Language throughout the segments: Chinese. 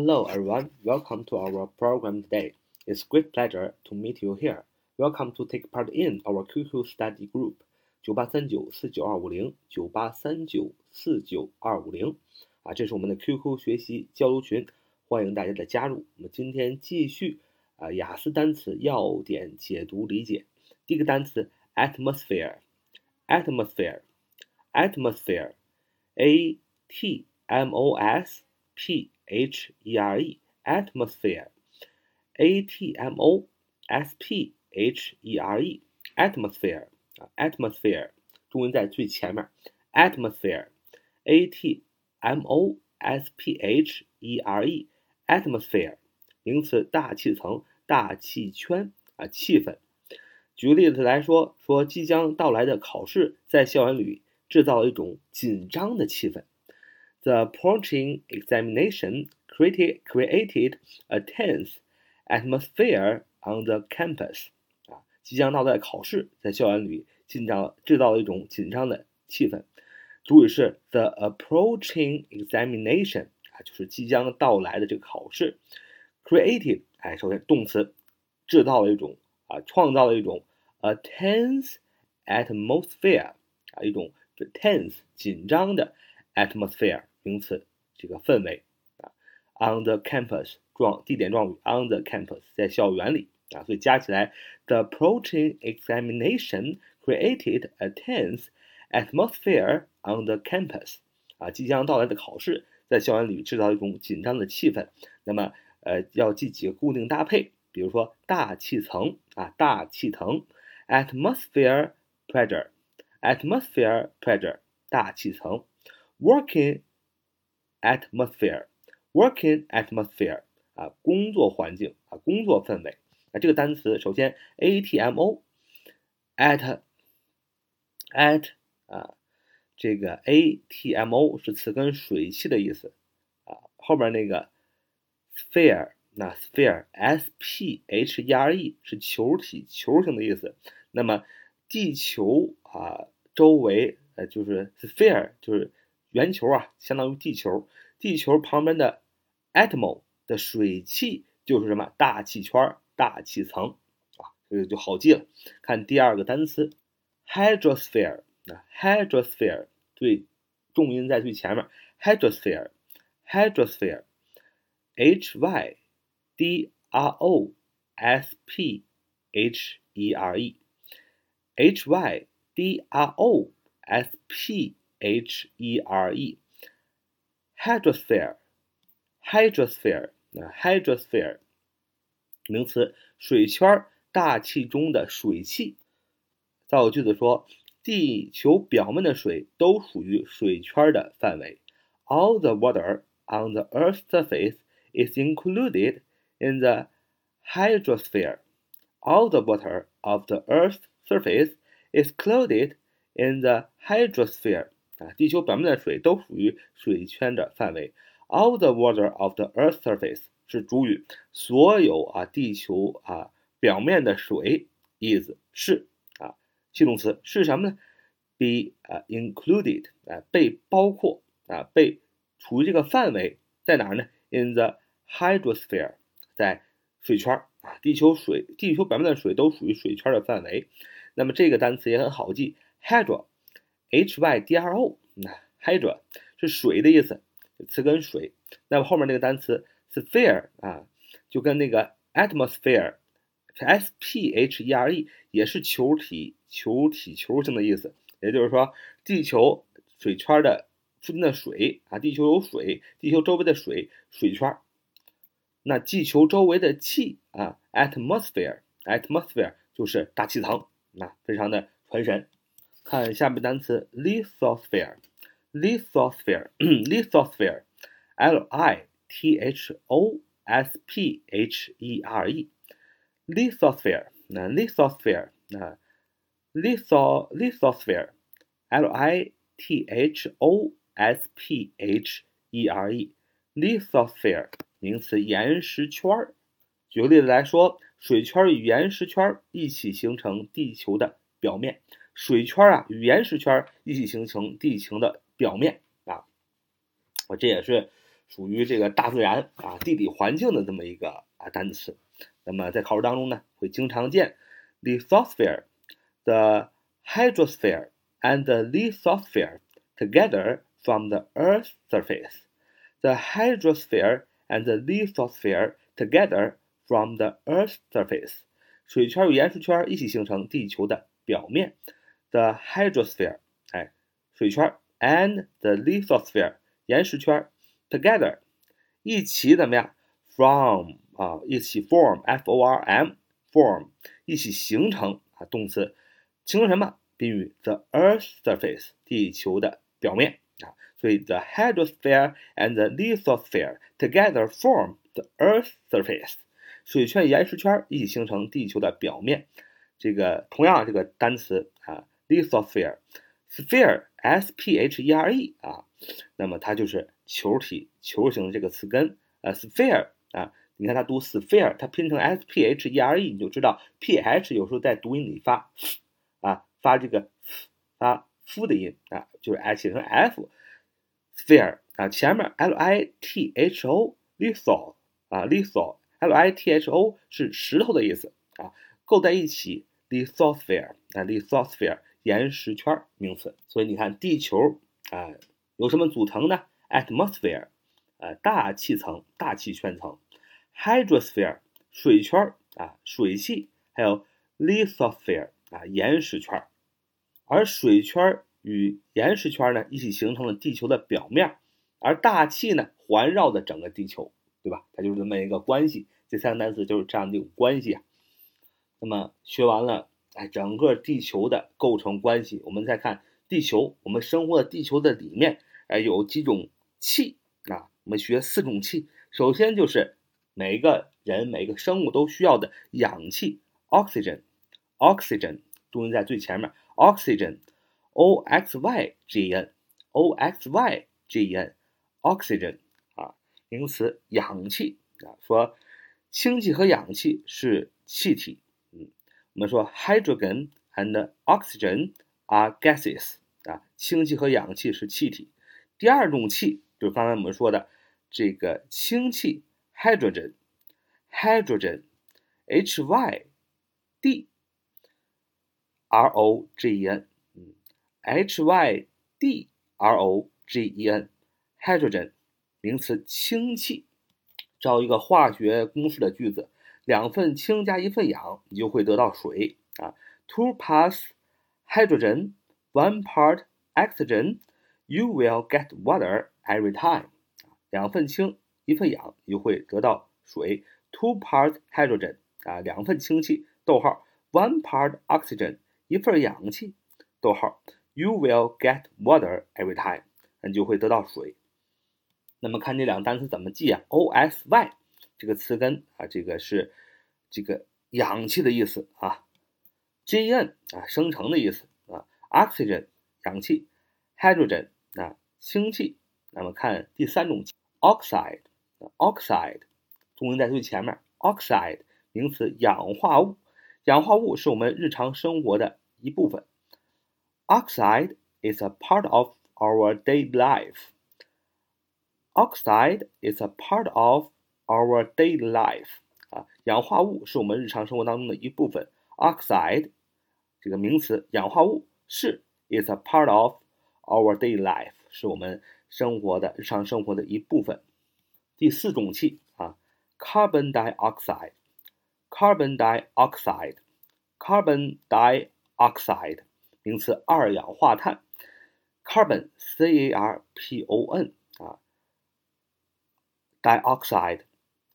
Hello everyone, welcome to our program today. It's great pleasure to meet you here. Welcome to take part in our QQ study group 九八三九四九二五零九八三九四九二五零啊，这是我们的 QQ 学习交流群，欢迎大家的加入。我们今天继续啊雅思单词要点解读理解。第一个单词 atmosphere，atmosphere，atmosphere，a t m o s p h e r e，atmosphere，a t m o s p h e r e，atmosphere 啊，atmosphere 重音在最前面，atmosphere，a t m o s p h e r e，atmosphere 名词，大气层、大气圈啊，气氛。举个例子来说，说即将到来的考试在校园里制造了一种紧张的气氛。 The approaching examination created created a tense atmosphere on the campus. 啊，即将到来的考试在校园里紧张制造了一种紧张的气氛。主语是 the approaching examination 啊，就是即将到来的这个考试。created 哎，首先动词制造了一种啊，创造了一种 a tense atmosphere 啊，一种 tense 紧张的 atmosphere 名词，这个氛围啊，on the campus 状地点状语 on the campus 在校园里啊，所以加起来，the approaching examination created a tense atmosphere on the campus 啊，即将到来的考试在校园里制造一种紧张的气氛。那么呃，要记几个固定搭配，比如说大气层啊，大气层。atmosphere pressure, atmosphere pressure 大气层，working Atmosphere, working atmosphere 啊，工作环境啊，工作氛围啊，这个单词首先 atmo at at 啊，这个 atmo 是词根水汽的意思啊，后面那个 sphere 那 sphere s p h e r e 是球体、球形的意思。那么，地球啊周围呃就是 sphere 就是圆球啊，相当于地球。地球旁边的 atmo 的水汽就是什么大气圈、大气层啊，这个就好记了。看第二个单词 hydrosphere，那 hydrosphere 对重音在最前面，hydrosphere，hydrosphere，h y d r o s p h e r e。H Y D R O S P H E R E，hydrosphere，hydrosphere，那 hydrosphere 名词，水圈，大气中的水汽。造个句子说，地球表面的水都属于水圈的范围。All the water on the Earth's surface is included in the hydrosphere. All the water of the Earth's surface is clothed in the hydrosphere 啊，地球表面的水都属于水圈的范围。All the water of the Earth's surface 是主语，所有啊地球啊表面的水 is 是啊系动词是什么呢？be 啊 included 啊被包括啊被处于这个范围在哪儿呢？In the hydrosphere 在水圈啊，地球水地球表面的水都属于水圈的范围。那么这个单词也很好记，hydro H Y D R O，那 hydro 是水的意思，词根水。那么后面那个单词 sphere 啊，就跟那个 atmosphere，s p h e r e 也是球体、球体、球形的意思。也就是说，地球水圈的附近的水啊，地球有水，地球周围的水水圈。那地球周围的气啊，atmosphere，atmosphere 就是大气层。那非常的传神。看下面单词，lithosphere，lithosphere，lithosphere，l i t h o s p h e r e，lithosphere，那 lithosphere，那 litho lithosphere，l i t h o s p h e r e，lithosphere，名词，岩石圈儿。举个例子来说。水圈与岩石圈一起形成地球的表面，水圈啊与岩石圈一起形成地球的表面啊，我这也是属于这个大自然啊地理环境的这么一个啊单词。那么在考试当中呢，会经常见 lithosphere、the hydrosphere and the lithosphere together from the Earth's surface. The hydrosphere and the lithosphere together from the Earth's surface. 水圈与岩石圈一起形成地球的表面。The hydrosphere，哎，水圈 and the lithosphere，岩石圈 together，一起怎么样？From 啊，一起 form，f o r m，form，一起形成啊，动词，形成什么？宾语 the Earth's surface，地球的表面啊。所以 the hydrosphere and the lithosphere together form the Earth's surface。水圈、岩石圈一起形成地球的表面。这个同样，这个单词啊，lithosphere，sphere，s p h e r e 啊，那么它就是球体、球形的这个词根啊，sphere 啊，你看它读 sphere，它拼成 s p h e r e，你就知道 p h 有时候在读音里发啊，发这个发 f 的音啊，就是 h 写成 f，sphere 啊，前面 l i t h o，litho 啊，litho。L I T H O 是石头的意思啊，构在一起，lithosphere 啊，lithosphere 岩石圈名词。所以你看，地球啊有什么组成呢？atmosphere 啊，大气层、大气圈层；hydrosphere 水圈啊，水汽；还有 lithosphere 啊，岩石圈。而水圈与岩石圈呢一起形成了地球的表面，而大气呢环绕着整个地球。对吧？它就是这么一个关系。这三个单词就是这样的一种关系啊。那么学完了，哎，整个地球的构成关系，我们再看地球，我们生活的地球的里面，哎，有几种气啊？我们学四种气。首先就是每个人、每个生物都需要的氧气，oxygen，oxygen，重音在最前面，oxygen，o x y g n，o x y g n，oxygen 啊。名词氧气啊，说氢气和氧气是气体。我们说 hydrogen and oxygen are gases 啊，氢气和氧气是气体。第二种气就是刚才我们说的这个氢气 hydrogen，hydrogen，h y d r o g e n，嗯，h y d r o g e n，hydrogen。名词氢气，造一个化学公式的句子：两份氢加一份氧，你就会得到水啊。Two parts hydrogen, one part oxygen, you will get water every time。两份氢，一份氧，你就会得到水。Two parts hydrogen 啊，两份氢气，逗号，one part oxygen，一份氧气，逗号，you will get water every time，你就会得到水。那么看这两个单词怎么记啊？O S Y 这个词根啊，这个是这个氧气的意思啊。，gen 啊，生成的意思啊。Oxygen 氧气，Hydrogen 啊，氢气。那么看第三种，Oxide，Oxide 重音在最前面，Oxide 名词氧化物，氧化物是我们日常生活的一部分。Oxide is a part of our daily life. Oxide is a part of our daily life 啊，氧化物是我们日常生活当中的一部分。Oxide 这个名词，氧化物是 is a part of our daily life 是我们生活的日常生活的一部分。第四种气啊，carbon dioxide，carbon dioxide，carbon dioxide 名词，二氧化碳。Carbon c a r p o n 啊。dioxide,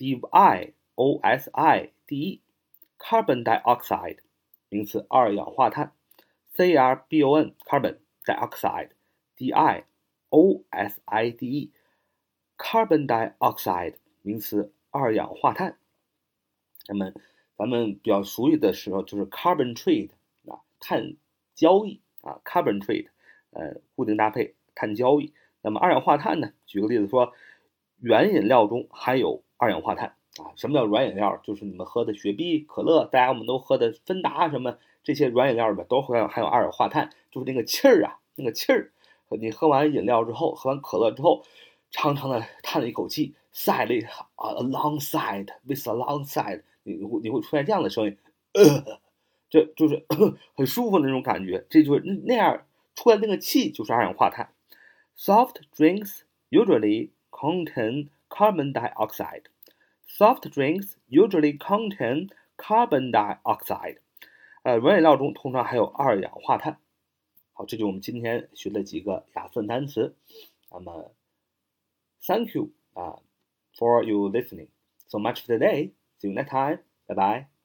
d i o s i d e，carbon dioxide，名词，二氧化碳，c r b o n carbon dioxide，d i o s i d e，carbon dioxide，名词，二氧化碳。那么咱们比较熟悉的时候就是 carbon trade 啊，碳交易啊，carbon trade，呃，固定搭配，碳交易。那么二氧化碳呢？举个例子说。原饮料中含有二氧化碳啊？什么叫软饮料？就是你们喝的雪碧、可乐，大家我们都喝的芬达什么这些软饮料里面都含有含有二氧化碳，就是那个气儿啊，那个气儿。你喝完饮料之后，喝完可乐之后，长长的叹了一口气，sigh 了啊，a long sigh，with a long sigh，你会你会出现这样的声音，呃，这就是 很舒服的那种感觉，这就是那样出来那个气就是二氧化碳。Soft drinks usually contain carbon dioxide. Soft drinks usually contain carbon dioxide. 呃，软饮料中通常含有二氧化碳。好，这就是我们今天学的几个雅思单词。那么，Thank you 啊，for you listening so much today. See you next time. Bye bye.